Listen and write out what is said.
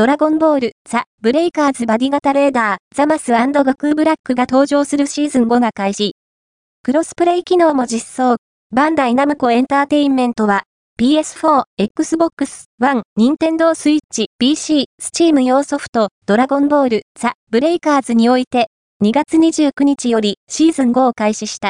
ドラゴンボール、ザ・ブレイカーズバディ型レーダー、ザマス悟空ブラックが登場するシーズン5が開始。クロスプレイ機能も実装。バンダイナムコエンターテインメントは、PS4、Xbox One、Nintendo Switch、PC、Steam 用ソフト、ドラゴンボール、ザ・ブレイカーズにおいて、2月29日よりシーズン5を開始した。